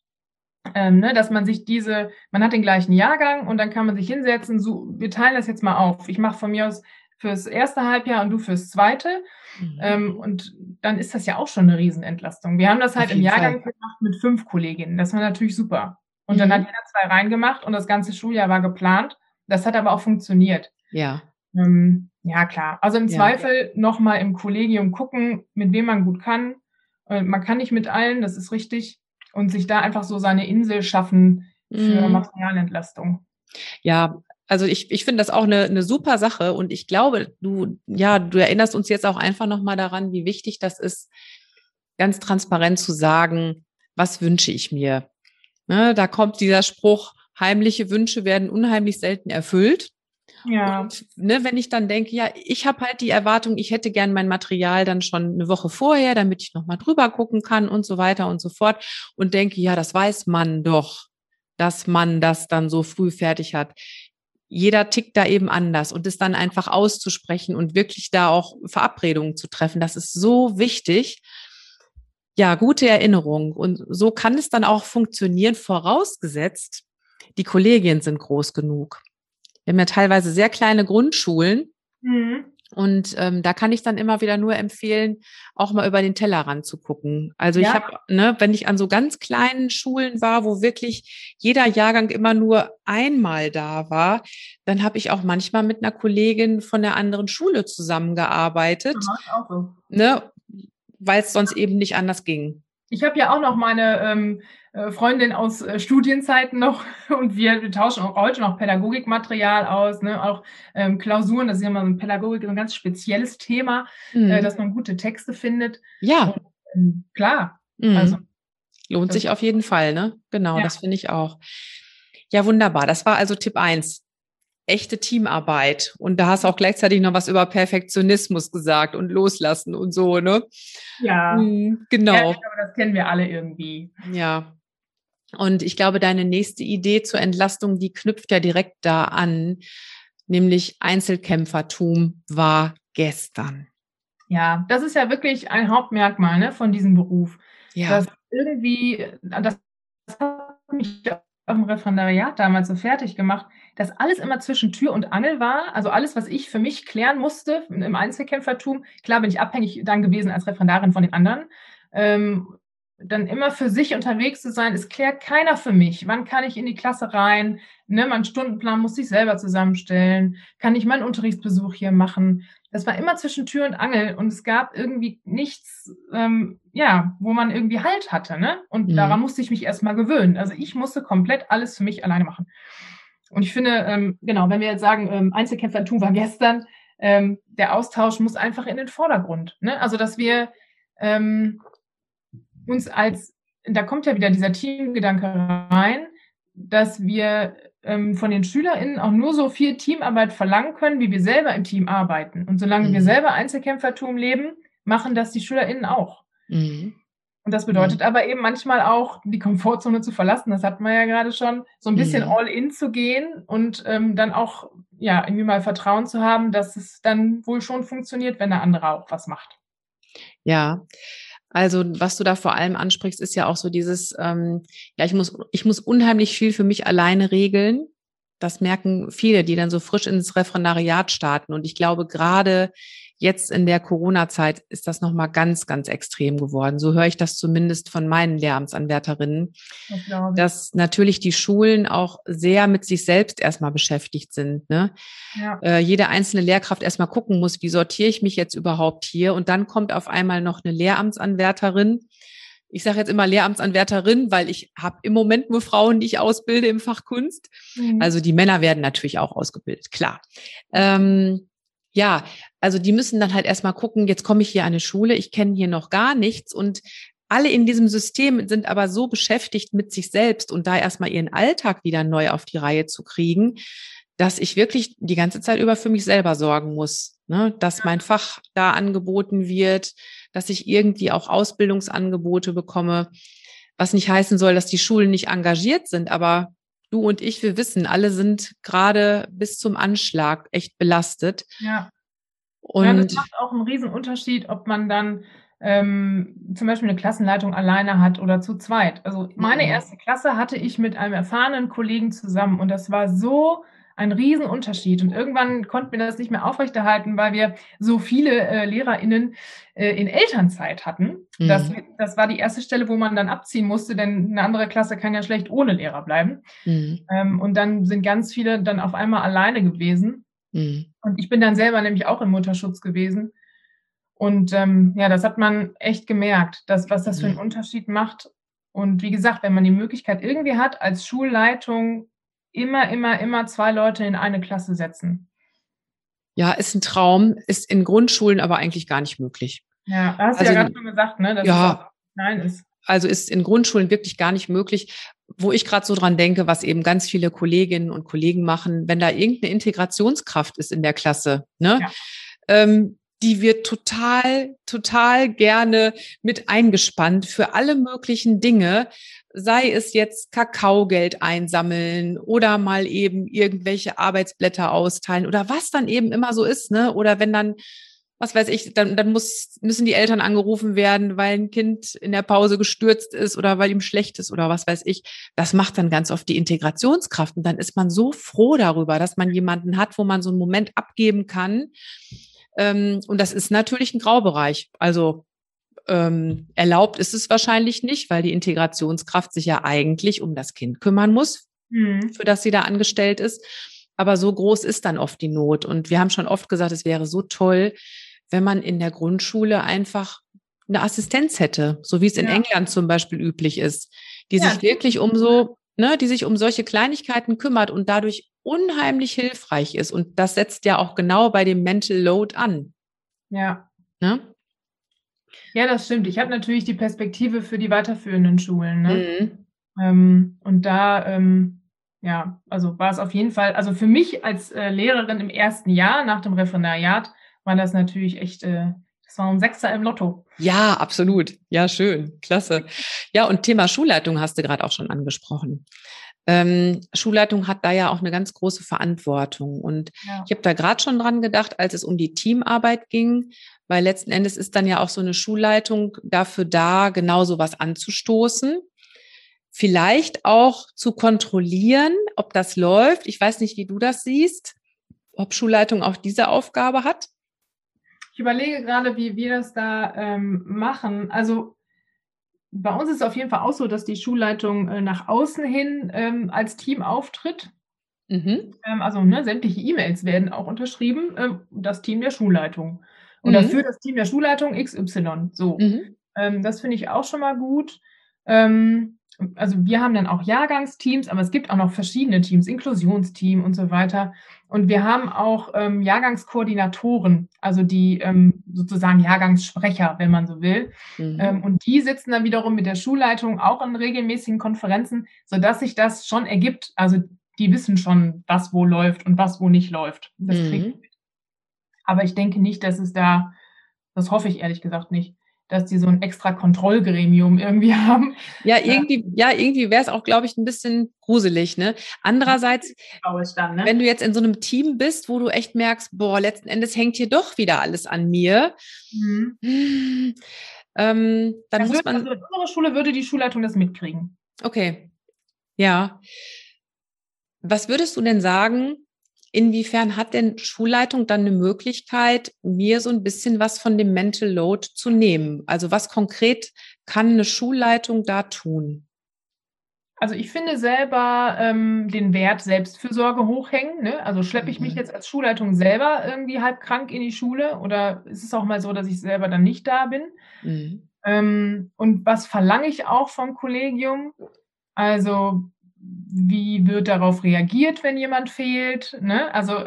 ähm, ne, dass man sich diese, man hat den gleichen Jahrgang und dann kann man sich hinsetzen, so, wir teilen das jetzt mal auf. Ich mache von mir aus fürs erste Halbjahr und du fürs zweite. Mhm. Ähm, und dann ist das ja auch schon eine Riesenentlastung. Wir haben das halt im Jahrgang Fall. gemacht mit fünf Kolleginnen. Das war natürlich super. Und mhm. dann hat jeder zwei reingemacht und das ganze Schuljahr war geplant. Das hat aber auch funktioniert. Ja. Ähm, ja, klar. Also im ja. Zweifel nochmal im Kollegium gucken, mit wem man gut kann. Äh, man kann nicht mit allen, das ist richtig. Und sich da einfach so seine Insel schaffen für mhm. Materialentlastung. Ja, also ich, ich finde das auch eine, eine super Sache und ich glaube, du, ja, du erinnerst uns jetzt auch einfach nochmal daran, wie wichtig das ist, ganz transparent zu sagen, was wünsche ich mir. Ne, da kommt dieser Spruch, heimliche Wünsche werden unheimlich selten erfüllt. Ja. Und ne, wenn ich dann denke, ja, ich habe halt die Erwartung, ich hätte gern mein Material dann schon eine Woche vorher, damit ich nochmal drüber gucken kann und so weiter und so fort und denke, ja, das weiß man doch, dass man das dann so früh fertig hat jeder tickt da eben anders und es dann einfach auszusprechen und wirklich da auch Verabredungen zu treffen, das ist so wichtig. Ja, gute Erinnerung. Und so kann es dann auch funktionieren, vorausgesetzt, die Kollegien sind groß genug. Wir haben ja teilweise sehr kleine Grundschulen. Mhm. Und ähm, da kann ich dann immer wieder nur empfehlen, auch mal über den Tellerrand zu gucken. Also ja. ich habe, ne, wenn ich an so ganz kleinen Schulen war, wo wirklich jeder Jahrgang immer nur einmal da war, dann habe ich auch manchmal mit einer Kollegin von der anderen Schule zusammengearbeitet, ja, so. ne, weil es sonst eben nicht anders ging. Ich habe ja auch noch meine ähm, äh, Freundin aus äh, Studienzeiten noch und wir, wir, tauschen auch heute noch Pädagogikmaterial aus, ne? auch ähm, Klausuren, das ist ja immer so ein Pädagogik, ein ganz spezielles Thema, äh, mhm. äh, dass man gute Texte findet. Ja. Und, ähm, klar. Mhm. Also, Lohnt sich auf jeden Fall, ne? Genau, ja. das finde ich auch. Ja, wunderbar. Das war also Tipp eins echte Teamarbeit. Und da hast du auch gleichzeitig noch was über Perfektionismus gesagt und loslassen und so, ne? Ja. Mhm, genau. Ja, ich glaube, das kennen wir alle irgendwie. Ja. Und ich glaube, deine nächste Idee zur Entlastung, die knüpft ja direkt da an, nämlich Einzelkämpfertum war gestern. Ja, das ist ja wirklich ein Hauptmerkmal ne, von diesem Beruf. Ja. Dass irgendwie, das hat mich im Referendariat damals so fertig gemacht, dass alles immer zwischen Tür und Angel war. Also alles, was ich für mich klären musste im Einzelkämpfertum. Klar bin ich abhängig dann gewesen als Referendarin von den anderen. Ähm, dann immer für sich unterwegs zu sein, es klärt keiner für mich. Wann kann ich in die Klasse rein? Ne, mein Stundenplan muss ich selber zusammenstellen. Kann ich meinen Unterrichtsbesuch hier machen? Das war immer zwischen Tür und Angel und es gab irgendwie nichts, ähm, ja, wo man irgendwie Halt hatte. Ne? Und mhm. daran musste ich mich erstmal gewöhnen. Also ich musste komplett alles für mich alleine machen. Und ich finde, ähm, genau, wenn wir jetzt sagen, ähm, Einzelkämpfertum war gestern, ähm, der Austausch muss einfach in den Vordergrund. Ne? Also, dass wir ähm, uns als, da kommt ja wieder dieser Teamgedanke rein, dass wir ähm, von den SchülerInnen auch nur so viel Teamarbeit verlangen können, wie wir selber im Team arbeiten. Und solange mhm. wir selber Einzelkämpfertum leben, machen das die SchülerInnen auch. Mhm. Und das bedeutet mhm. aber eben manchmal auch, die Komfortzone zu verlassen. Das hatten wir ja gerade schon, so ein bisschen mhm. all in zu gehen und ähm, dann auch, ja, irgendwie mal Vertrauen zu haben, dass es dann wohl schon funktioniert, wenn der andere auch was macht. Ja. Also was du da vor allem ansprichst, ist ja auch so dieses, ähm, ja, ich muss, ich muss unheimlich viel für mich alleine regeln. Das merken viele, die dann so frisch ins Referendariat starten. Und ich glaube, gerade Jetzt in der Corona-Zeit ist das nochmal ganz, ganz extrem geworden. So höre ich das zumindest von meinen Lehramtsanwärterinnen, das dass natürlich die Schulen auch sehr mit sich selbst erstmal beschäftigt sind. Ne? Ja. Äh, jede einzelne Lehrkraft erstmal gucken muss, wie sortiere ich mich jetzt überhaupt hier? Und dann kommt auf einmal noch eine Lehramtsanwärterin, ich sage jetzt immer Lehramtsanwärterin, weil ich habe im Moment nur Frauen, die ich ausbilde im Fach Kunst. Mhm. Also die Männer werden natürlich auch ausgebildet, klar. Ähm, ja, also die müssen dann halt erstmal gucken, jetzt komme ich hier an eine Schule, ich kenne hier noch gar nichts und alle in diesem System sind aber so beschäftigt mit sich selbst und da erstmal ihren Alltag wieder neu auf die Reihe zu kriegen, dass ich wirklich die ganze Zeit über für mich selber sorgen muss, ne? dass mein Fach da angeboten wird, dass ich irgendwie auch Ausbildungsangebote bekomme, was nicht heißen soll, dass die Schulen nicht engagiert sind, aber du und ich, wir wissen, alle sind gerade bis zum Anschlag echt belastet. Ja. Und ja, das macht auch einen riesen Unterschied, ob man dann ähm, zum Beispiel eine Klassenleitung alleine hat oder zu zweit. Also meine erste Klasse hatte ich mit einem erfahrenen Kollegen zusammen und das war so ein Riesenunterschied. Und irgendwann konnten wir das nicht mehr aufrechterhalten, weil wir so viele äh, LehrerInnen äh, in Elternzeit hatten. Mhm. Das, das war die erste Stelle, wo man dann abziehen musste, denn eine andere Klasse kann ja schlecht ohne Lehrer bleiben. Mhm. Ähm, und dann sind ganz viele dann auf einmal alleine gewesen. Mhm. Und ich bin dann selber nämlich auch im Mutterschutz gewesen. Und ähm, ja, das hat man echt gemerkt, dass, was das für einen mhm. Unterschied macht. Und wie gesagt, wenn man die Möglichkeit irgendwie hat, als Schulleitung immer, immer, immer zwei Leute in eine Klasse setzen. Ja, ist ein Traum, ist in Grundschulen aber eigentlich gar nicht möglich. Ja, hast du also, ja gerade schon gesagt, ne, dass ja, es klein ist. Also ist in Grundschulen wirklich gar nicht möglich. Wo ich gerade so dran denke, was eben ganz viele Kolleginnen und Kollegen machen, wenn da irgendeine Integrationskraft ist in der Klasse, ne? Ja. Ähm, die wird total, total gerne mit eingespannt für alle möglichen Dinge, sei es jetzt Kakaogeld einsammeln oder mal eben irgendwelche Arbeitsblätter austeilen oder was dann eben immer so ist, ne? Oder wenn dann, was weiß ich, dann, dann muss, müssen die Eltern angerufen werden, weil ein Kind in der Pause gestürzt ist oder weil ihm schlecht ist oder was weiß ich. Das macht dann ganz oft die Integrationskraft und dann ist man so froh darüber, dass man jemanden hat, wo man so einen Moment abgeben kann. Ähm, und das ist natürlich ein Graubereich. Also ähm, erlaubt ist es wahrscheinlich nicht, weil die Integrationskraft sich ja eigentlich um das Kind kümmern muss, mhm. für das sie da angestellt ist. Aber so groß ist dann oft die Not. Und wir haben schon oft gesagt, es wäre so toll, wenn man in der Grundschule einfach eine Assistenz hätte, so wie es in ja. England zum Beispiel üblich ist, die ja. sich wirklich um so, ne, die sich um solche Kleinigkeiten kümmert und dadurch unheimlich hilfreich ist. Und das setzt ja auch genau bei dem Mental Load an. Ja. Ne? Ja, das stimmt. Ich habe natürlich die Perspektive für die weiterführenden Schulen. Ne? Mhm. Ähm, und da, ähm, ja, also war es auf jeden Fall, also für mich als äh, Lehrerin im ersten Jahr nach dem Referendariat war das natürlich echt, äh, das war ein Sechser im Lotto. Ja, absolut. Ja, schön. Klasse. Ja, und Thema Schulleitung hast du gerade auch schon angesprochen. Ähm, Schulleitung hat da ja auch eine ganz große Verantwortung. Und ja. ich habe da gerade schon dran gedacht, als es um die Teamarbeit ging, weil letzten Endes ist dann ja auch so eine Schulleitung dafür da, genau so was anzustoßen. Vielleicht auch zu kontrollieren, ob das läuft. Ich weiß nicht, wie du das siehst, ob Schulleitung auch diese Aufgabe hat. Ich überlege gerade, wie wir das da ähm, machen. Also bei uns ist es auf jeden Fall auch so, dass die Schulleitung äh, nach außen hin ähm, als Team auftritt. Mhm. Ähm, also ne, sämtliche E-Mails werden auch unterschrieben, äh, das Team der Schulleitung. Oder mhm. für das Team der Schulleitung XY. So. Mhm. Ähm, das finde ich auch schon mal gut. Ähm, also wir haben dann auch Jahrgangsteams, aber es gibt auch noch verschiedene Teams, Inklusionsteam und so weiter. Und wir haben auch ähm, Jahrgangskoordinatoren, also die ähm, sozusagen Jahrgangssprecher, wenn man so will. Mhm. Ähm, und die sitzen dann wiederum mit der Schulleitung auch in regelmäßigen Konferenzen, sodass sich das schon ergibt. Also die wissen schon, was wo läuft und was wo nicht läuft. Das mhm. Aber ich denke nicht, dass es da, das hoffe ich ehrlich gesagt nicht, dass die so ein extra Kontrollgremium irgendwie haben. Ja, irgendwie, ja, irgendwie wäre es auch, glaube ich, ein bisschen gruselig, ne? Andererseits, dann, ne? wenn du jetzt in so einem Team bist, wo du echt merkst, boah, letzten Endes hängt hier doch wieder alles an mir. Mhm. Hm, ähm, dann das muss man. Also in unserer Schule würde die Schulleitung das mitkriegen. Okay. Ja. Was würdest du denn sagen, Inwiefern hat denn Schulleitung dann eine Möglichkeit, mir so ein bisschen was von dem Mental Load zu nehmen? Also was konkret kann eine Schulleitung da tun? Also ich finde selber ähm, den Wert Selbstfürsorge hochhängen. Ne? Also schleppe ich mich mhm. jetzt als Schulleitung selber irgendwie halb krank in die Schule oder ist es auch mal so, dass ich selber dann nicht da bin? Mhm. Ähm, und was verlange ich auch vom Kollegium? Also wie wird darauf reagiert, wenn jemand fehlt? Ne? Also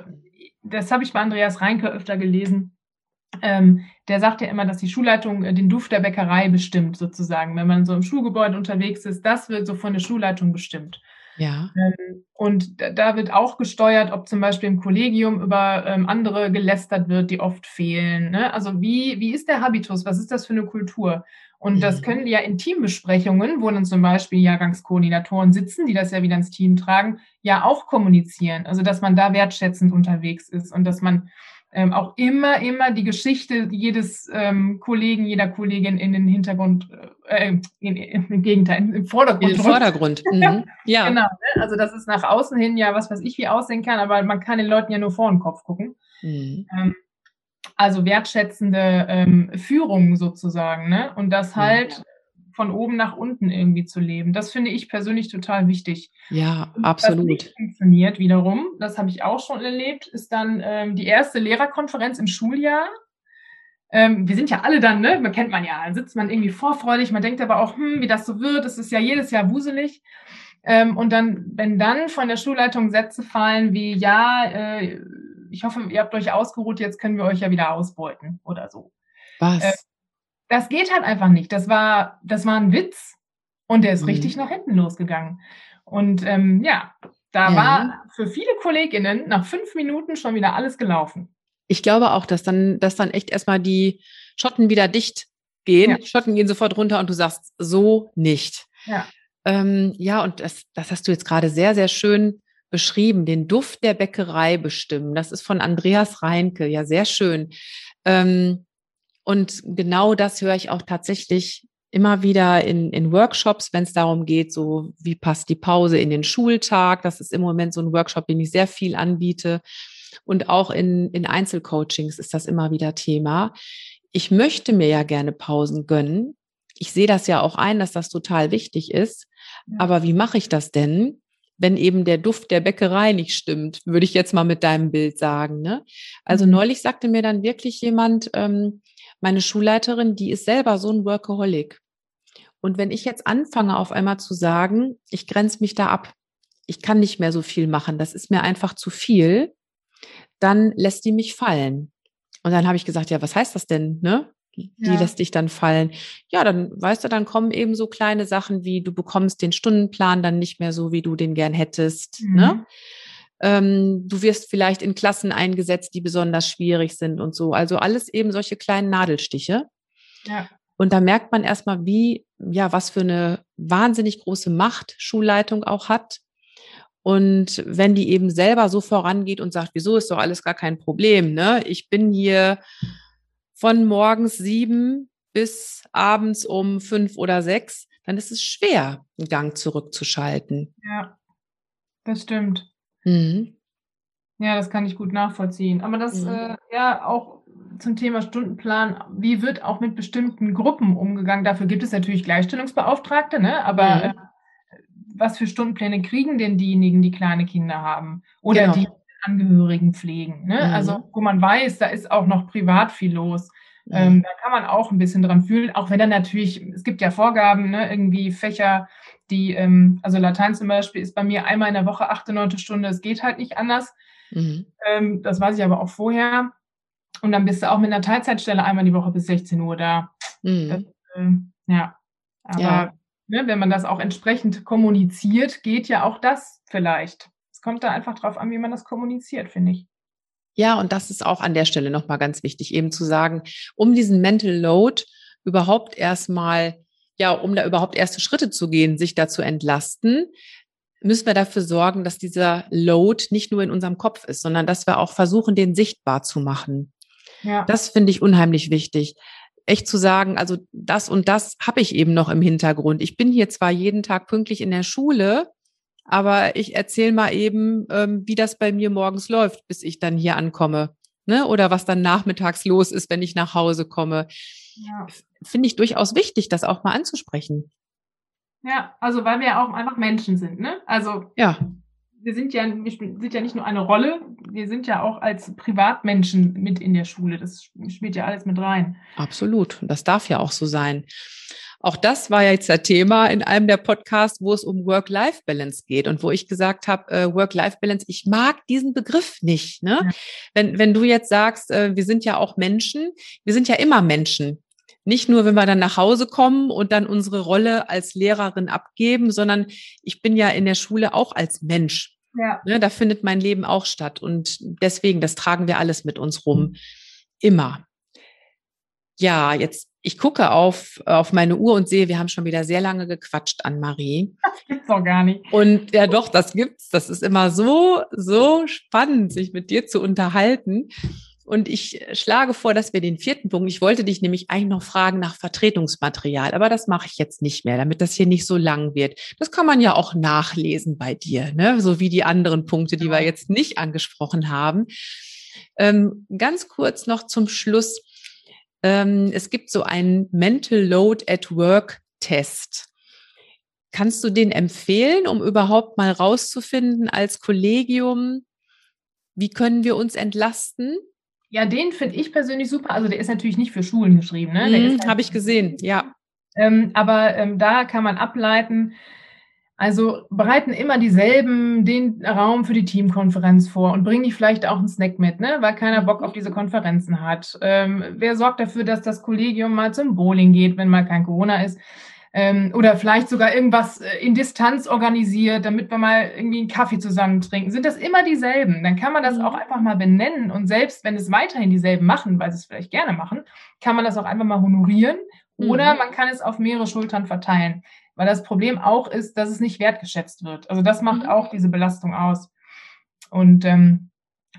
das habe ich bei Andreas Reinke öfter gelesen. Ähm, der sagt ja immer, dass die Schulleitung äh, den Duft der Bäckerei bestimmt, sozusagen. Wenn man so im Schulgebäude unterwegs ist, das wird so von der Schulleitung bestimmt. Ja. Ähm, und da wird auch gesteuert, ob zum Beispiel im Kollegium über ähm, andere gelästert wird, die oft fehlen. Ne? Also wie, wie ist der Habitus? Was ist das für eine Kultur? Und das mhm. können ja in Teambesprechungen, wo dann zum Beispiel Jahrgangskoordinatoren sitzen, die das ja wieder ins Team tragen, ja auch kommunizieren. Also dass man da wertschätzend unterwegs ist und dass man ähm, auch immer, immer die Geschichte jedes ähm, Kollegen, jeder Kollegin in den Hintergrund, äh, in, im Gegenteil, im Vordergrund. Den Vordergrund. Mhm. Ja. genau. Ne? Also, dass es nach außen hin ja was weiß ich wie aussehen kann, aber man kann den Leuten ja nur vor den Kopf gucken. Mhm. Ähm, also wertschätzende ähm, Führung sozusagen, ne? Und das halt von oben nach unten irgendwie zu leben. Das finde ich persönlich total wichtig. Ja, absolut. Was nicht funktioniert wiederum, das habe ich auch schon erlebt, ist dann ähm, die erste Lehrerkonferenz im Schuljahr. Ähm, wir sind ja alle dann, ne? Man kennt man ja, dann sitzt man irgendwie vorfreudig, man denkt aber auch, hm, wie das so wird, es ist ja jedes Jahr wuselig. Ähm, und dann, wenn dann von der Schulleitung Sätze fallen wie, ja, äh, ich hoffe, ihr habt euch ausgeruht, jetzt können wir euch ja wieder ausbeuten oder so. Was? Äh, das geht halt einfach nicht. Das war, das war ein Witz und der ist mhm. richtig nach hinten losgegangen. Und ähm, ja, da ja. war für viele KollegInnen nach fünf Minuten schon wieder alles gelaufen. Ich glaube auch, dass dann, dass dann echt erstmal die Schotten wieder dicht gehen. Ja. Schotten gehen sofort runter und du sagst so nicht. Ja. Ähm, ja, und das, das hast du jetzt gerade sehr, sehr schön beschrieben, den Duft der Bäckerei bestimmen. Das ist von Andreas Reinke, ja, sehr schön. Ähm, und genau das höre ich auch tatsächlich immer wieder in, in Workshops, wenn es darum geht, so wie passt die Pause in den Schultag. Das ist im Moment so ein Workshop, den ich sehr viel anbiete. Und auch in, in Einzelcoachings ist das immer wieder Thema. Ich möchte mir ja gerne Pausen gönnen. Ich sehe das ja auch ein, dass das total wichtig ist. Aber wie mache ich das denn? Wenn eben der Duft der Bäckerei nicht stimmt, würde ich jetzt mal mit deinem Bild sagen. Ne? Also mhm. neulich sagte mir dann wirklich jemand, ähm, meine Schulleiterin, die ist selber so ein Workaholic. Und wenn ich jetzt anfange, auf einmal zu sagen, ich grenze mich da ab, ich kann nicht mehr so viel machen, das ist mir einfach zu viel, dann lässt die mich fallen. Und dann habe ich gesagt, ja, was heißt das denn? Ne? Die ja. lässt dich dann fallen. Ja, dann weißt du, dann kommen eben so kleine Sachen wie du bekommst den Stundenplan dann nicht mehr so, wie du den gern hättest. Ne? Mhm. Ne? Ähm, du wirst vielleicht in Klassen eingesetzt, die besonders schwierig sind und so. Also alles eben solche kleinen Nadelstiche. Ja. Und da merkt man erstmal, wie, ja, was für eine wahnsinnig große Macht Schulleitung auch hat. Und wenn die eben selber so vorangeht und sagt, wieso ist doch alles gar kein Problem, ne? Ich bin hier von morgens sieben bis abends um fünf oder sechs, dann ist es schwer, einen Gang zurückzuschalten. Ja, das stimmt. Mhm. Ja, das kann ich gut nachvollziehen. Aber das, mhm. äh, ja, auch zum Thema Stundenplan, wie wird auch mit bestimmten Gruppen umgegangen? Dafür gibt es natürlich Gleichstellungsbeauftragte, ne? aber mhm. äh, was für Stundenpläne kriegen denn diejenigen, die kleine Kinder haben oder genau. die Angehörigen pflegen? Ne? Mhm. Also, wo man weiß, da ist auch noch privat viel los. Mhm. Ähm, da kann man auch ein bisschen dran fühlen, auch wenn dann natürlich, es gibt ja Vorgaben, ne, irgendwie Fächer, die, ähm, also Latein zum Beispiel ist bei mir einmal in der Woche achte, neunte Stunde, es geht halt nicht anders. Mhm. Ähm, das weiß ich aber auch vorher. Und dann bist du auch mit einer Teilzeitstelle einmal die Woche bis 16 Uhr da. Mhm. Das, äh, ja, aber ja. Ne, wenn man das auch entsprechend kommuniziert, geht ja auch das vielleicht. Es kommt da einfach drauf an, wie man das kommuniziert, finde ich. Ja, und das ist auch an der Stelle nochmal ganz wichtig, eben zu sagen, um diesen Mental Load überhaupt erstmal ja, um da überhaupt erste Schritte zu gehen, sich da zu entlasten, müssen wir dafür sorgen, dass dieser Load nicht nur in unserem Kopf ist, sondern dass wir auch versuchen, den sichtbar zu machen. Ja. Das finde ich unheimlich wichtig. Echt zu sagen, also das und das habe ich eben noch im Hintergrund. Ich bin hier zwar jeden Tag pünktlich in der Schule, aber ich erzähle mal eben, ähm, wie das bei mir morgens läuft, bis ich dann hier ankomme. Ne? Oder was dann nachmittags los ist, wenn ich nach Hause komme. Ja. Finde ich durchaus wichtig, das auch mal anzusprechen. Ja, also weil wir ja auch einfach Menschen sind, ne? Also ja. Wir sind ja, wir sind ja nicht nur eine Rolle, wir sind ja auch als Privatmenschen mit in der Schule. Das spielt ja alles mit rein. Absolut. Und das darf ja auch so sein. Auch das war ja jetzt das Thema in einem der Podcasts, wo es um Work-Life-Balance geht und wo ich gesagt habe, äh, Work-Life-Balance, ich mag diesen Begriff nicht. Ne? Ja. Wenn, wenn du jetzt sagst, äh, wir sind ja auch Menschen, wir sind ja immer Menschen. Nicht nur, wenn wir dann nach Hause kommen und dann unsere Rolle als Lehrerin abgeben, sondern ich bin ja in der Schule auch als Mensch. Ja. Ne, da findet mein Leben auch statt. Und deswegen, das tragen wir alles mit uns rum. Immer. Ja, jetzt, ich gucke auf, auf meine Uhr und sehe, wir haben schon wieder sehr lange gequatscht an Marie. Das gibt's doch gar nicht. Und ja, doch, das gibt's. Das ist immer so, so spannend, sich mit dir zu unterhalten. Und ich schlage vor, dass wir den vierten Punkt, ich wollte dich nämlich eigentlich noch fragen nach Vertretungsmaterial, aber das mache ich jetzt nicht mehr, damit das hier nicht so lang wird. Das kann man ja auch nachlesen bei dir, ne? so wie die anderen Punkte, die wir jetzt nicht angesprochen haben. Ähm, ganz kurz noch zum Schluss. Ähm, es gibt so einen Mental Load at Work Test. Kannst du den empfehlen, um überhaupt mal rauszufinden als Kollegium, wie können wir uns entlasten? Ja, den finde ich persönlich super. Also der ist natürlich nicht für Schulen geschrieben. Ne? Mhm, halt, Habe ich gesehen, ja. Ähm, aber ähm, da kann man ableiten, also bereiten immer dieselben den Raum für die Teamkonferenz vor und bringen die vielleicht auch einen Snack mit, ne? weil keiner Bock auf diese Konferenzen hat. Ähm, wer sorgt dafür, dass das Kollegium mal zum Bowling geht, wenn mal kein Corona ist? Ähm, oder vielleicht sogar irgendwas äh, in Distanz organisiert, damit wir mal irgendwie einen Kaffee zusammen trinken. Sind das immer dieselben? Dann kann man das mhm. auch einfach mal benennen und selbst wenn es weiterhin dieselben machen, weil sie es vielleicht gerne machen, kann man das auch einfach mal honorieren oder mhm. man kann es auf mehrere Schultern verteilen. Weil das Problem auch ist, dass es nicht wertgeschätzt wird. Also das macht mhm. auch diese Belastung aus. Und ähm,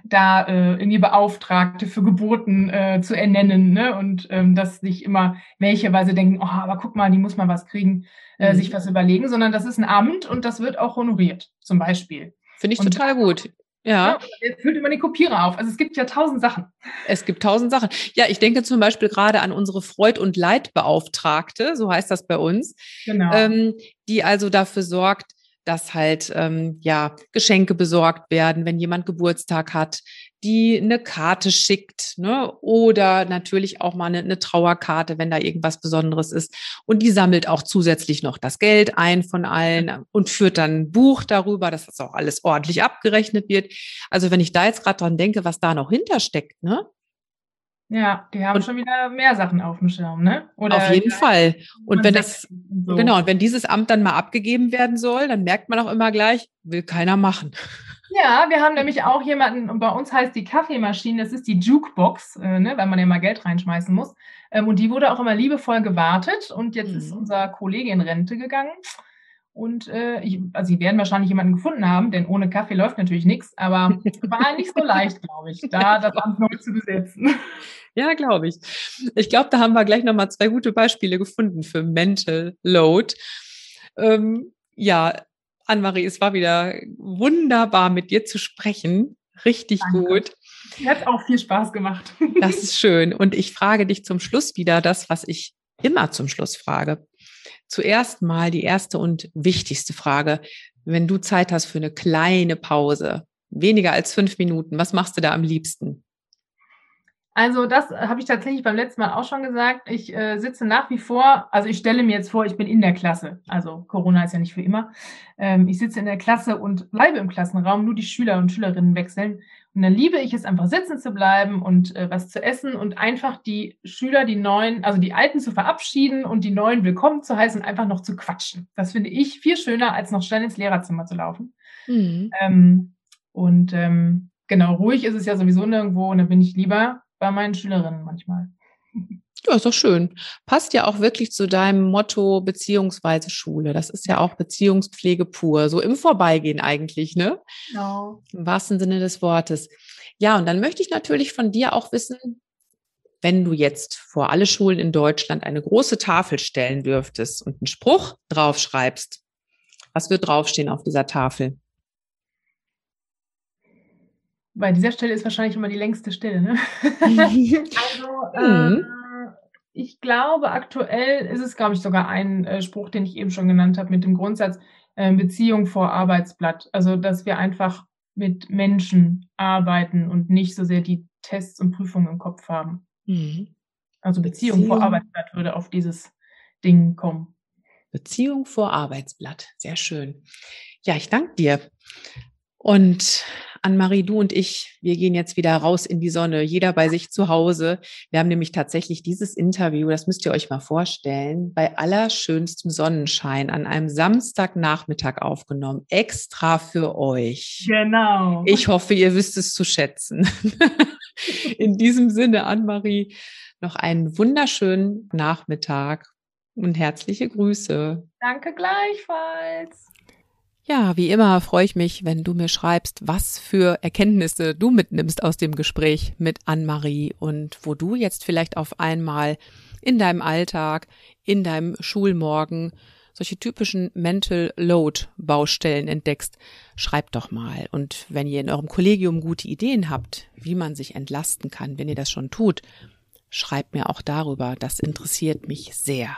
da äh, irgendwie Beauftragte für Geburten äh, zu ernennen ne? und ähm, dass nicht immer welcheweise denken, oh, aber guck mal, die muss mal was kriegen, äh, mhm. sich was überlegen, sondern das ist ein Amt und das wird auch honoriert, zum Beispiel. Finde ich und total gut. Ja. ja füllt immer die Kopierer auf. Also es gibt ja tausend Sachen. Es gibt tausend Sachen. Ja, ich denke zum Beispiel gerade an unsere Freud- und Leidbeauftragte, so heißt das bei uns, genau. ähm, die also dafür sorgt, dass halt ähm, ja Geschenke besorgt werden, wenn jemand Geburtstag hat, die eine Karte schickt, ne? Oder natürlich auch mal eine, eine Trauerkarte, wenn da irgendwas Besonderes ist. Und die sammelt auch zusätzlich noch das Geld ein von allen und führt dann ein Buch darüber, dass das auch alles ordentlich abgerechnet wird. Also wenn ich da jetzt gerade dran denke, was da noch hintersteckt, ne? Ja, die haben und, schon wieder mehr Sachen auf dem Schirm, ne? Oder auf jeden Fall. Und wenn das, so. genau, und wenn dieses Amt dann mal abgegeben werden soll, dann merkt man auch immer gleich, will keiner machen. Ja, wir haben nämlich auch jemanden, und bei uns heißt die Kaffeemaschine, das ist die Jukebox, äh, ne, weil man ja mal Geld reinschmeißen muss. Ähm, und die wurde auch immer liebevoll gewartet. Und jetzt mhm. ist unser Kollege in Rente gegangen. Und äh, ich, also sie werden wahrscheinlich jemanden gefunden haben, denn ohne Kaffee läuft natürlich nichts, aber war nicht so leicht, glaube ich, da das Amt neu zu besetzen. Ja, glaube ich. Ich glaube, da haben wir gleich nochmal zwei gute Beispiele gefunden für Mental Load. Ähm, ja, Anne-Marie, es war wieder wunderbar, mit dir zu sprechen. Richtig Danke. gut. Hat auch viel Spaß gemacht. Das ist schön. Und ich frage dich zum Schluss wieder das, was ich immer zum Schluss frage zuerst mal die erste und wichtigste Frage. Wenn du Zeit hast für eine kleine Pause, weniger als fünf Minuten, was machst du da am liebsten? Also das habe ich tatsächlich beim letzten Mal auch schon gesagt. Ich äh, sitze nach wie vor, also ich stelle mir jetzt vor, ich bin in der Klasse. Also Corona ist ja nicht für immer. Ähm, ich sitze in der Klasse und bleibe im Klassenraum, nur die Schüler und Schülerinnen wechseln. Und dann liebe ich es einfach sitzen zu bleiben und äh, was zu essen und einfach die Schüler, die neuen, also die Alten zu verabschieden und die neuen willkommen zu heißen, einfach noch zu quatschen. Das finde ich viel schöner, als noch schnell ins Lehrerzimmer zu laufen. Mhm. Ähm, und ähm, genau, ruhig ist es ja sowieso nirgendwo und da bin ich lieber bei meinen Schülerinnen manchmal. Ja, ist doch schön. Passt ja auch wirklich zu deinem Motto beziehungsweise Schule. Das ist ja auch Beziehungspflege pur, so im Vorbeigehen eigentlich, ne? Genau. Im wahrsten Sinne des Wortes. Ja, und dann möchte ich natürlich von dir auch wissen, wenn du jetzt vor alle Schulen in Deutschland eine große Tafel stellen dürftest und einen Spruch draufschreibst, was wird draufstehen auf dieser Tafel? Bei dieser Stelle ist wahrscheinlich immer die längste Stelle. Ne? also, mhm. äh, ich glaube, aktuell ist es, glaube ich, sogar ein äh, Spruch, den ich eben schon genannt habe, mit dem Grundsatz, äh, Beziehung vor Arbeitsblatt. Also, dass wir einfach mit Menschen arbeiten und nicht so sehr die Tests und Prüfungen im Kopf haben. Mhm. Also Beziehung, Beziehung vor Arbeitsblatt würde auf dieses Ding kommen. Beziehung vor Arbeitsblatt. Sehr schön. Ja, ich danke dir. Und Anne-Marie, du und ich, wir gehen jetzt wieder raus in die Sonne, jeder bei sich zu Hause. Wir haben nämlich tatsächlich dieses Interview, das müsst ihr euch mal vorstellen, bei allerschönstem Sonnenschein an einem Samstagnachmittag aufgenommen, extra für euch. Genau. Ich hoffe, ihr wisst es zu schätzen. in diesem Sinne, Anne-Marie, noch einen wunderschönen Nachmittag und herzliche Grüße. Danke gleichfalls. Ja, wie immer freue ich mich, wenn du mir schreibst, was für Erkenntnisse du mitnimmst aus dem Gespräch mit Anne-Marie und wo du jetzt vielleicht auf einmal in deinem Alltag, in deinem Schulmorgen solche typischen Mental Load Baustellen entdeckst. Schreib doch mal. Und wenn ihr in eurem Kollegium gute Ideen habt, wie man sich entlasten kann, wenn ihr das schon tut, schreibt mir auch darüber. Das interessiert mich sehr.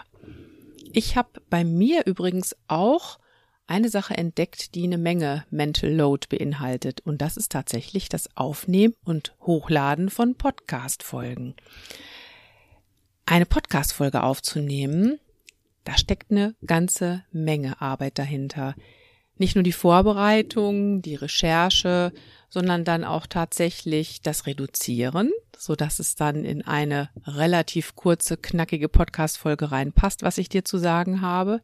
Ich habe bei mir übrigens auch eine Sache entdeckt, die eine Menge Mental Load beinhaltet. Und das ist tatsächlich das Aufnehmen und Hochladen von Podcast-Folgen. Eine Podcast-Folge aufzunehmen, da steckt eine ganze Menge Arbeit dahinter. Nicht nur die Vorbereitung, die Recherche, sondern dann auch tatsächlich das Reduzieren, so dass es dann in eine relativ kurze, knackige Podcast-Folge reinpasst, was ich dir zu sagen habe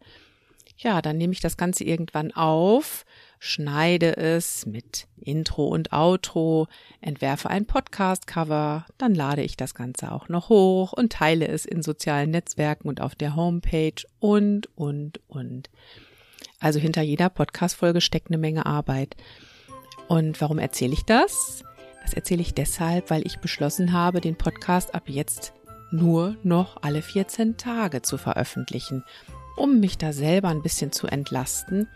ja, dann nehme ich das Ganze irgendwann auf, schneide es mit Intro und Outro, entwerfe ein Podcast-Cover, dann lade ich das Ganze auch noch hoch und teile es in sozialen Netzwerken und auf der Homepage und, und, und. Also hinter jeder Podcast-Folge steckt eine Menge Arbeit. Und warum erzähle ich das? Das erzähle ich deshalb, weil ich beschlossen habe, den Podcast ab jetzt nur noch alle 14 Tage zu veröffentlichen um mich da selber ein bisschen zu entlasten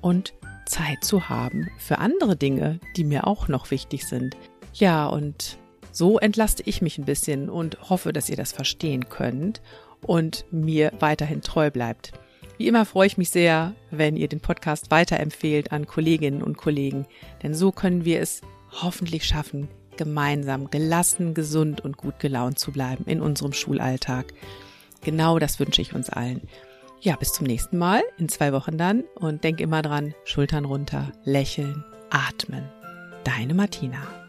und Zeit zu haben für andere Dinge, die mir auch noch wichtig sind. Ja, und so entlaste ich mich ein bisschen und hoffe, dass ihr das verstehen könnt und mir weiterhin treu bleibt. Wie immer freue ich mich sehr, wenn ihr den Podcast weiterempfehlt an Kolleginnen und Kollegen, denn so können wir es hoffentlich schaffen, gemeinsam gelassen, gesund und gut gelaunt zu bleiben in unserem Schulalltag. Genau das wünsche ich uns allen. Ja, bis zum nächsten Mal, in zwei Wochen dann. Und denk immer dran, Schultern runter, lächeln, atmen. Deine Martina.